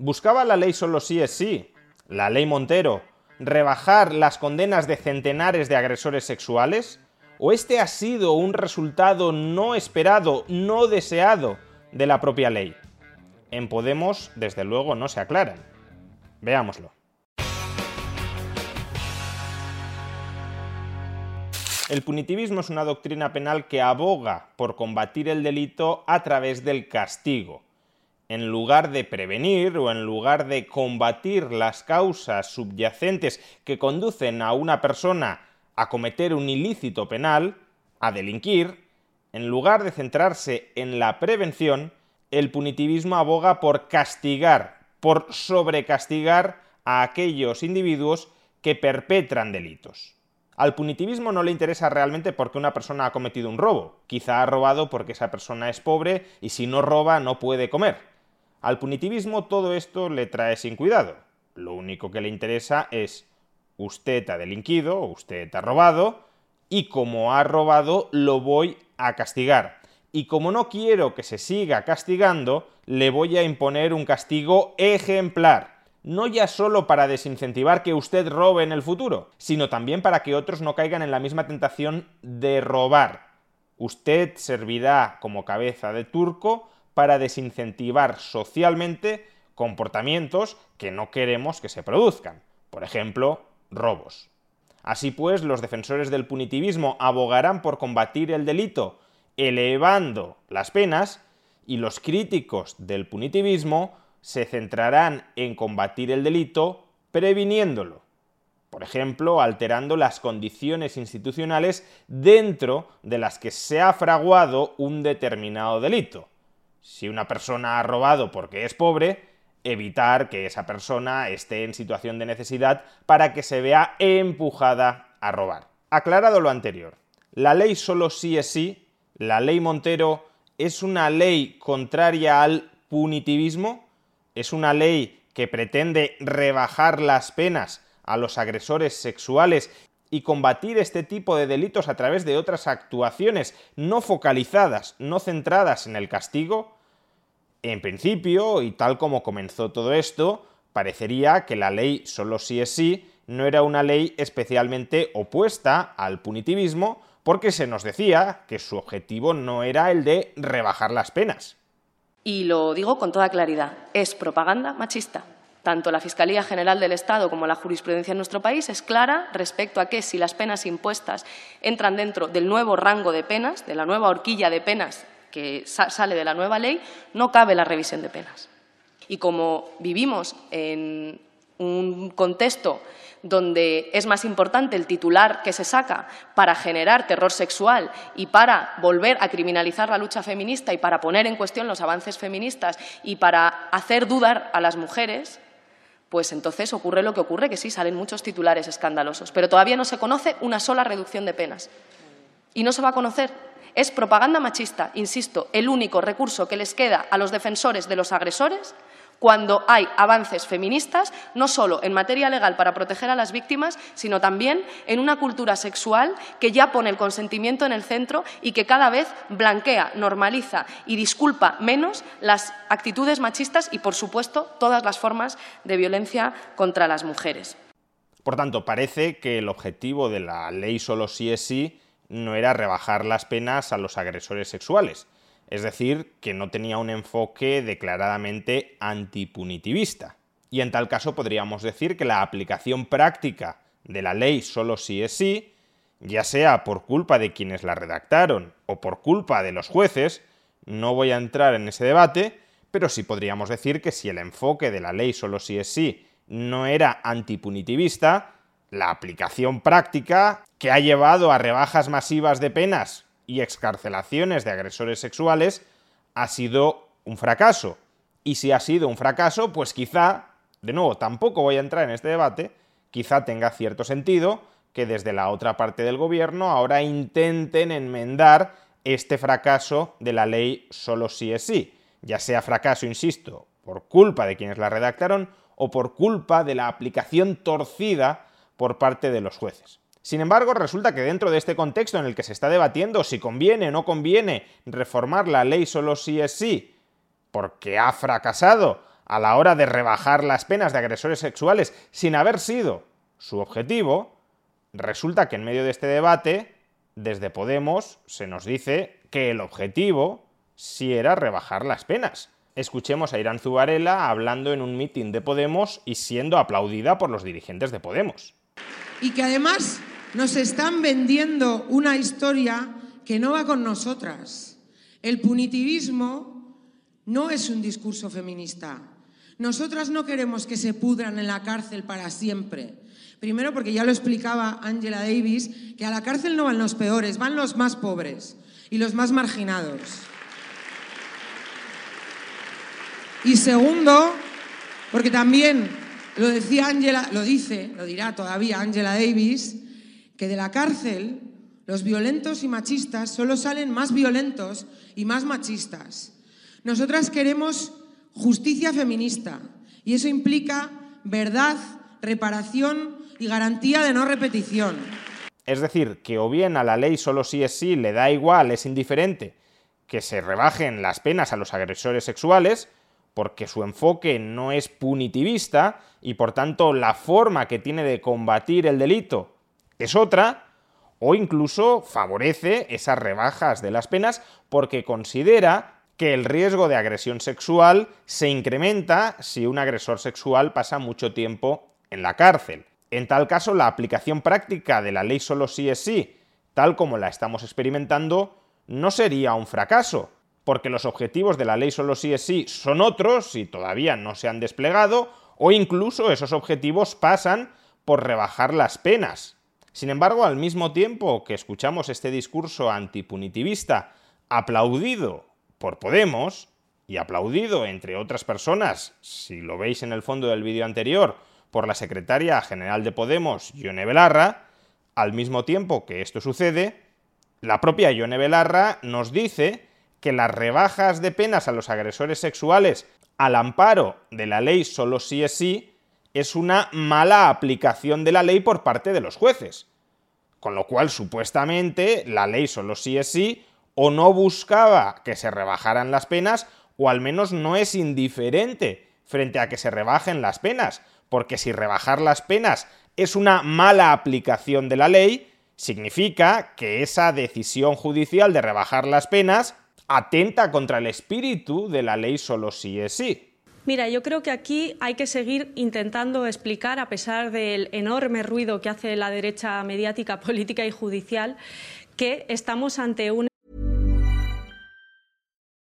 Buscaba la ley solo sí es sí, la ley Montero, rebajar las condenas de centenares de agresores sexuales? ¿O este ha sido un resultado no esperado, no deseado de la propia ley? En Podemos, desde luego, no se aclaran. Veámoslo. El punitivismo es una doctrina penal que aboga por combatir el delito a través del castigo. En lugar de prevenir o en lugar de combatir las causas subyacentes que conducen a una persona a cometer un ilícito penal, a delinquir, en lugar de centrarse en la prevención, el punitivismo aboga por castigar, por sobrecastigar a aquellos individuos que perpetran delitos. Al punitivismo no le interesa realmente porque una persona ha cometido un robo. Quizá ha robado porque esa persona es pobre y si no roba no puede comer. Al punitivismo todo esto le trae sin cuidado. Lo único que le interesa es usted ha delinquido, usted ha robado, y como ha robado lo voy a castigar y como no quiero que se siga castigando, le voy a imponer un castigo ejemplar. No ya solo para desincentivar que usted robe en el futuro, sino también para que otros no caigan en la misma tentación de robar. Usted servirá como cabeza de turco para desincentivar socialmente comportamientos que no queremos que se produzcan. Por ejemplo, robos. Así pues, los defensores del punitivismo abogarán por combatir el delito elevando las penas y los críticos del punitivismo se centrarán en combatir el delito previniéndolo. Por ejemplo, alterando las condiciones institucionales dentro de las que se ha fraguado un determinado delito. Si una persona ha robado porque es pobre, evitar que esa persona esté en situación de necesidad para que se vea empujada a robar. Aclarado lo anterior, la ley solo sí es sí la ley Montero es una ley contraria al punitivismo, es una ley que pretende rebajar las penas a los agresores sexuales y combatir este tipo de delitos a través de otras actuaciones no focalizadas, no centradas en el castigo? En principio, y tal como comenzó todo esto, parecería que la ley solo sí es sí no era una ley especialmente opuesta al punitivismo, porque se nos decía que su objetivo no era el de rebajar las penas. Y lo digo con toda claridad, es propaganda machista. Tanto la Fiscalía General del Estado como la jurisprudencia en nuestro país es clara respecto a que si las penas impuestas entran dentro del nuevo rango de penas, de la nueva horquilla de penas que sale de la nueva ley, no cabe la revisión de penas. Y como vivimos en un contexto donde es más importante el titular que se saca para generar terror sexual y para volver a criminalizar la lucha feminista y para poner en cuestión los avances feministas y para hacer dudar a las mujeres, pues entonces ocurre lo que ocurre, que sí salen muchos titulares escandalosos, pero todavía no se conoce una sola reducción de penas. Y no se va a conocer. Es propaganda machista, insisto, el único recurso que les queda a los defensores de los agresores cuando hay avances feministas, no solo en materia legal para proteger a las víctimas, sino también en una cultura sexual que ya pone el consentimiento en el centro y que cada vez blanquea, normaliza y disculpa menos las actitudes machistas y, por supuesto, todas las formas de violencia contra las mujeres. Por tanto, parece que el objetivo de la ley solo sí es sí no era rebajar las penas a los agresores sexuales, es decir, que no tenía un enfoque declaradamente antipunitivista. Y en tal caso podríamos decir que la aplicación práctica de la ley solo sí es sí, ya sea por culpa de quienes la redactaron o por culpa de los jueces, no voy a entrar en ese debate, pero sí podríamos decir que si el enfoque de la ley solo sí es sí no era antipunitivista, la aplicación práctica que ha llevado a rebajas masivas de penas y excarcelaciones de agresores sexuales ha sido un fracaso. Y si ha sido un fracaso, pues quizá, de nuevo, tampoco voy a entrar en este debate, quizá tenga cierto sentido que desde la otra parte del gobierno ahora intenten enmendar este fracaso de la ley solo sí es sí, ya sea fracaso, insisto, por culpa de quienes la redactaron o por culpa de la aplicación torcida por parte de los jueces. Sin embargo, resulta que dentro de este contexto en el que se está debatiendo si conviene o no conviene reformar la ley solo sí es sí, porque ha fracasado a la hora de rebajar las penas de agresores sexuales sin haber sido su objetivo, resulta que en medio de este debate, desde Podemos se nos dice que el objetivo sí era rebajar las penas. Escuchemos a Irán Zubarela hablando en un mitin de Podemos y siendo aplaudida por los dirigentes de Podemos. Y que además nos están vendiendo una historia que no va con nosotras. El punitivismo no es un discurso feminista. Nosotras no queremos que se pudran en la cárcel para siempre. Primero porque ya lo explicaba Angela Davis, que a la cárcel no van los peores, van los más pobres y los más marginados. Y segundo, porque también lo decía Angela, lo dice, lo dirá todavía Angela Davis, que de la cárcel los violentos y machistas solo salen más violentos y más machistas. Nosotras queremos justicia feminista y eso implica verdad, reparación y garantía de no repetición. Es decir, que o bien a la ley solo sí es sí le da igual, es indiferente que se rebajen las penas a los agresores sexuales, porque su enfoque no es punitivista y por tanto la forma que tiene de combatir el delito es otra, o incluso favorece esas rebajas de las penas porque considera que el riesgo de agresión sexual se incrementa si un agresor sexual pasa mucho tiempo en la cárcel. En tal caso, la aplicación práctica de la ley solo sí es sí, tal como la estamos experimentando, no sería un fracaso, porque los objetivos de la ley solo sí es sí son otros y todavía no se han desplegado, o incluso esos objetivos pasan por rebajar las penas. Sin embargo, al mismo tiempo que escuchamos este discurso antipunitivista aplaudido por Podemos, y aplaudido, entre otras personas, si lo veis en el fondo del vídeo anterior, por la secretaria general de Podemos, Yone Belarra, al mismo tiempo que esto sucede, la propia Yone Belarra nos dice que las rebajas de penas a los agresores sexuales al amparo de la ley solo sí es sí es una mala aplicación de la ley por parte de los jueces. Con lo cual, supuestamente, la ley solo sí es sí o no buscaba que se rebajaran las penas o al menos no es indiferente frente a que se rebajen las penas, porque si rebajar las penas es una mala aplicación de la ley, significa que esa decisión judicial de rebajar las penas atenta contra el espíritu de la ley solo sí es sí. Mira, yo creo que aquí hay que seguir intentando explicar, a pesar del enorme ruido que hace la derecha mediática, política y judicial, que estamos ante un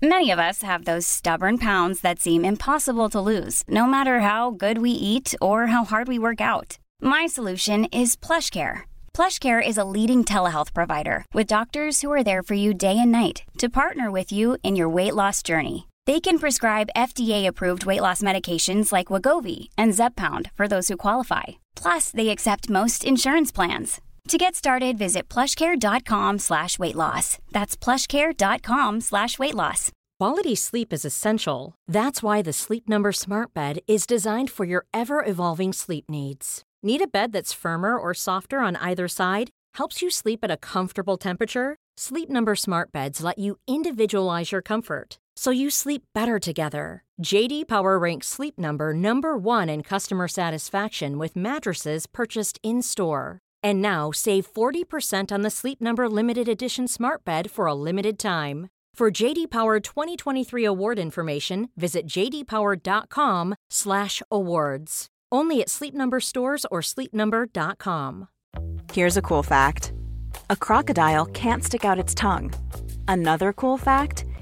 Many of us have those stubborn pounds that seem impossible to lose, no matter how good we eat or how hard we work out. My solution is PlushCare. PlushCare is a leading telehealth provider with doctors who are there for you day and night to partner with you in your weight loss journey. They can prescribe FDA-approved weight loss medications like Wagovi and Zepbound for those who qualify. Plus, they accept most insurance plans. To get started, visit plushcare.com slash weight loss. That's plushcare.com slash weight loss. Quality sleep is essential. That's why the Sleep Number Smart Bed is designed for your ever-evolving sleep needs. Need a bed that's firmer or softer on either side? Helps you sleep at a comfortable temperature? Sleep Number Smart Beds let you individualize your comfort so you sleep better together. JD Power ranks Sleep Number number 1 in customer satisfaction with mattresses purchased in-store. And now save 40% on the Sleep Number limited edition smart bed for a limited time. For JD Power 2023 award information, visit jdpower.com/awards. Only at Sleep Number stores or sleepnumber.com. Here's a cool fact: a crocodile can't stick out its tongue. Another cool fact: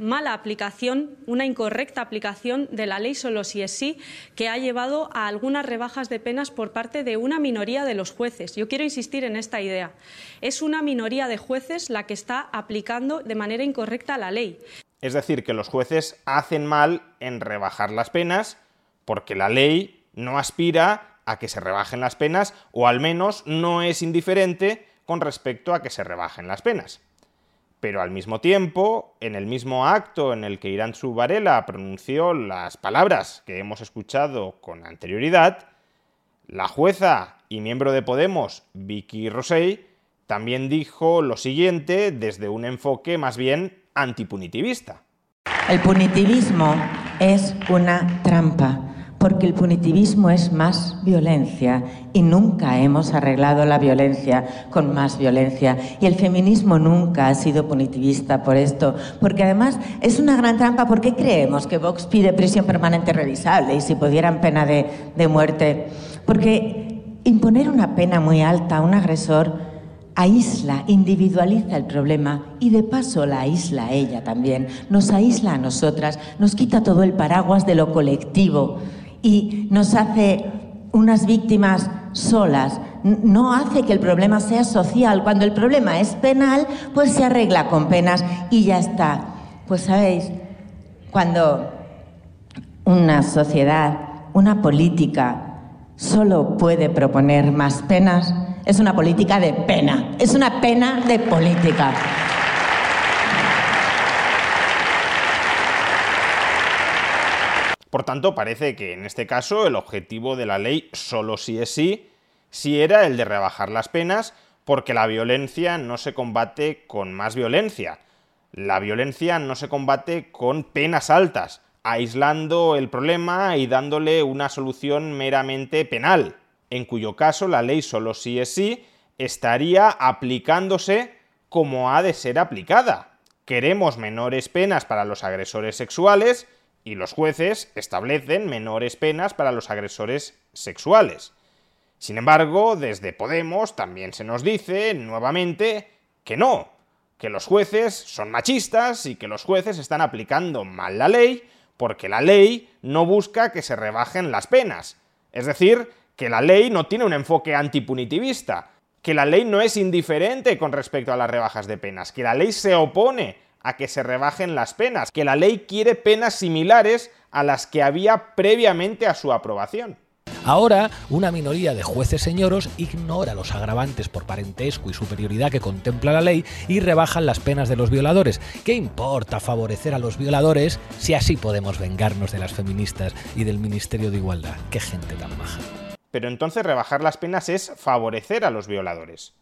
Mala aplicación, una incorrecta aplicación de la ley solo si es sí, que ha llevado a algunas rebajas de penas por parte de una minoría de los jueces. Yo quiero insistir en esta idea. Es una minoría de jueces la que está aplicando de manera incorrecta la ley. Es decir, que los jueces hacen mal en rebajar las penas porque la ley no aspira a que se rebajen las penas o al menos no es indiferente con respecto a que se rebajen las penas. Pero al mismo tiempo, en el mismo acto en el que Irán Varela pronunció las palabras que hemos escuchado con anterioridad, la jueza y miembro de Podemos, Vicky Rosell, también dijo lo siguiente desde un enfoque más bien antipunitivista. El punitivismo es una trampa, porque el punitivismo es más violencia y nunca hemos arreglado la violencia con más violencia. Y el feminismo nunca ha sido punitivista por esto, porque además es una gran trampa porque creemos que Vox pide prisión permanente revisable y si pudieran pena de, de muerte. Porque imponer una pena muy alta a un agresor aísla, individualiza el problema y de paso la aísla a ella también, nos aísla a nosotras, nos quita todo el paraguas de lo colectivo y nos hace unas víctimas solas, no hace que el problema sea social. Cuando el problema es penal, pues se arregla con penas y ya está. Pues sabéis, cuando una sociedad, una política, solo puede proponer más penas, es una política de pena, es una pena de política. Por tanto, parece que en este caso el objetivo de la ley solo sí es sí, sí era el de rebajar las penas, porque la violencia no se combate con más violencia. La violencia no se combate con penas altas, aislando el problema y dándole una solución meramente penal en cuyo caso la ley solo sí es sí, estaría aplicándose como ha de ser aplicada. Queremos menores penas para los agresores sexuales y los jueces establecen menores penas para los agresores sexuales. Sin embargo, desde Podemos también se nos dice nuevamente que no, que los jueces son machistas y que los jueces están aplicando mal la ley porque la ley no busca que se rebajen las penas. Es decir, que la ley no tiene un enfoque antipunitivista, que la ley no es indiferente con respecto a las rebajas de penas, que la ley se opone a que se rebajen las penas, que la ley quiere penas similares a las que había previamente a su aprobación. Ahora, una minoría de jueces señoros ignora los agravantes por parentesco y superioridad que contempla la ley y rebajan las penas de los violadores. ¿Qué importa favorecer a los violadores si así podemos vengarnos de las feministas y del Ministerio de Igualdad? ¡Qué gente tan maja! Pero entonces rebajar las penas es favorecer a los violadores.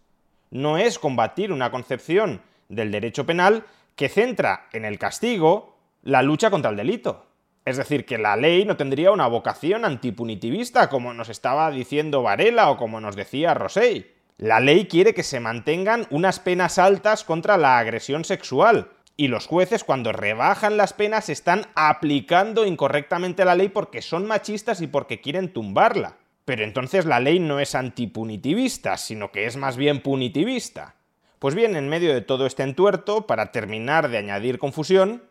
No es combatir una concepción del derecho penal que centra en el castigo la lucha contra el delito. Es decir, que la ley no tendría una vocación antipunitivista, como nos estaba diciendo Varela o como nos decía Rosell. La ley quiere que se mantengan unas penas altas contra la agresión sexual. Y los jueces, cuando rebajan las penas, están aplicando incorrectamente la ley porque son machistas y porque quieren tumbarla. Pero entonces la ley no es antipunitivista, sino que es más bien punitivista. Pues bien, en medio de todo este entuerto, para terminar de añadir confusión,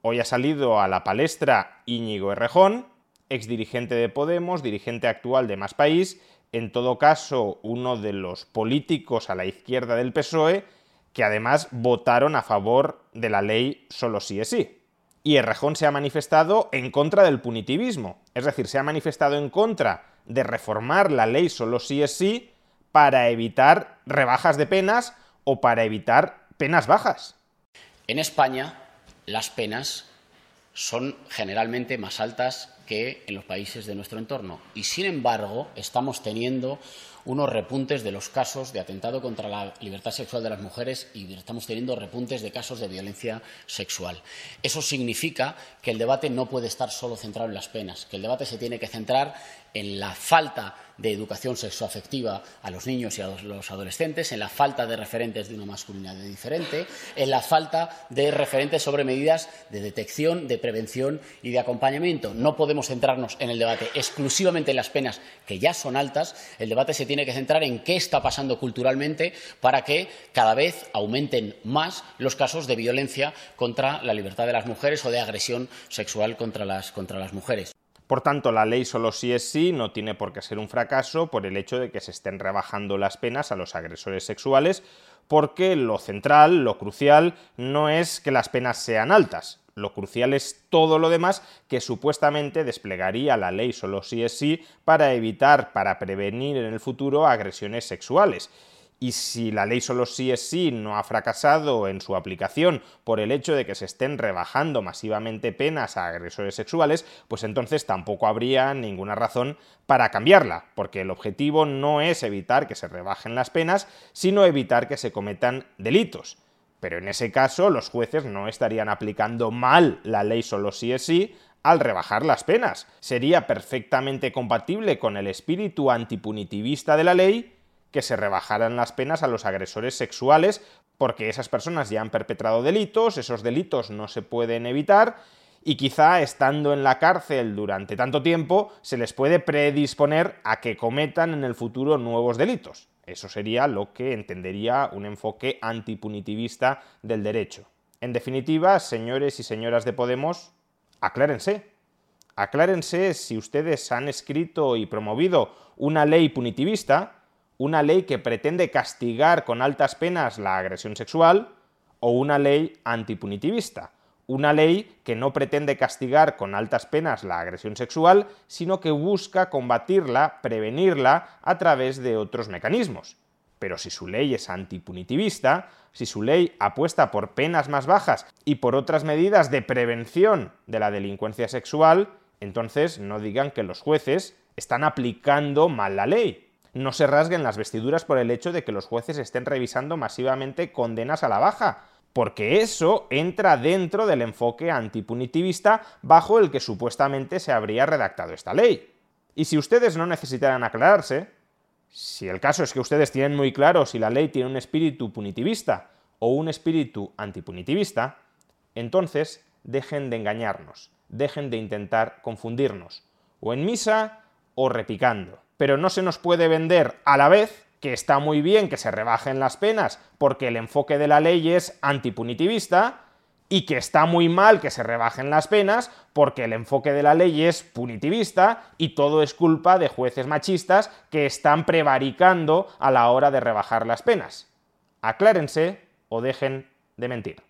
hoy ha salido a la palestra Íñigo Errejón, exdirigente de Podemos, dirigente actual de Más País, en todo caso uno de los políticos a la izquierda del PSOE que además votaron a favor de la ley solo sí es sí. Y Errejón se ha manifestado en contra del punitivismo, es decir, se ha manifestado en contra de reformar la ley solo sí es sí para evitar rebajas de penas o para evitar penas bajas. En España las penas son generalmente más altas que en los países de nuestro entorno y sin embargo estamos teniendo unos repuntes de los casos de atentado contra la libertad sexual de las mujeres y estamos teniendo repuntes de casos de violencia sexual. Eso significa que el debate no puede estar solo centrado en las penas, que el debate se tiene que centrar en la falta de educación sexoafectiva a los niños y a los adolescentes, en la falta de referentes de una masculinidad diferente, en la falta de referentes sobre medidas de detección, de prevención y de acompañamiento. No podemos centrarnos en el debate exclusivamente en las penas, que ya son altas. El debate se tiene que centrar en qué está pasando culturalmente para que cada vez aumenten más los casos de violencia contra la libertad de las mujeres o de agresión sexual contra las, contra las mujeres. Por tanto, la ley solo sí es sí no tiene por qué ser un fracaso por el hecho de que se estén rebajando las penas a los agresores sexuales, porque lo central, lo crucial, no es que las penas sean altas. Lo crucial es todo lo demás que supuestamente desplegaría la ley solo sí es sí para evitar, para prevenir en el futuro agresiones sexuales y si la ley solo sí es sí no ha fracasado en su aplicación por el hecho de que se estén rebajando masivamente penas a agresores sexuales, pues entonces tampoco habría ninguna razón para cambiarla, porque el objetivo no es evitar que se rebajen las penas, sino evitar que se cometan delitos. Pero en ese caso los jueces no estarían aplicando mal la ley solo sí es sí al rebajar las penas. Sería perfectamente compatible con el espíritu antipunitivista de la ley que se rebajaran las penas a los agresores sexuales, porque esas personas ya han perpetrado delitos, esos delitos no se pueden evitar, y quizá estando en la cárcel durante tanto tiempo se les puede predisponer a que cometan en el futuro nuevos delitos. Eso sería lo que entendería un enfoque antipunitivista del derecho. En definitiva, señores y señoras de Podemos, aclárense. Aclárense si ustedes han escrito y promovido una ley punitivista, una ley que pretende castigar con altas penas la agresión sexual o una ley antipunitivista, una ley que no pretende castigar con altas penas la agresión sexual, sino que busca combatirla, prevenirla a través de otros mecanismos. Pero si su ley es antipunitivista, si su ley apuesta por penas más bajas y por otras medidas de prevención de la delincuencia sexual, entonces no digan que los jueces están aplicando mal la ley, no se rasguen las vestiduras por el hecho de que los jueces estén revisando masivamente condenas a la baja, porque eso entra dentro del enfoque antipunitivista bajo el que supuestamente se habría redactado esta ley. Y si ustedes no necesitaran aclararse, si el caso es que ustedes tienen muy claro si la ley tiene un espíritu punitivista o un espíritu antipunitivista, entonces dejen de engañarnos, dejen de intentar confundirnos, o en misa o repicando pero no se nos puede vender a la vez que está muy bien que se rebajen las penas porque el enfoque de la ley es antipunitivista y que está muy mal que se rebajen las penas porque el enfoque de la ley es punitivista y todo es culpa de jueces machistas que están prevaricando a la hora de rebajar las penas. Aclárense o dejen de mentir.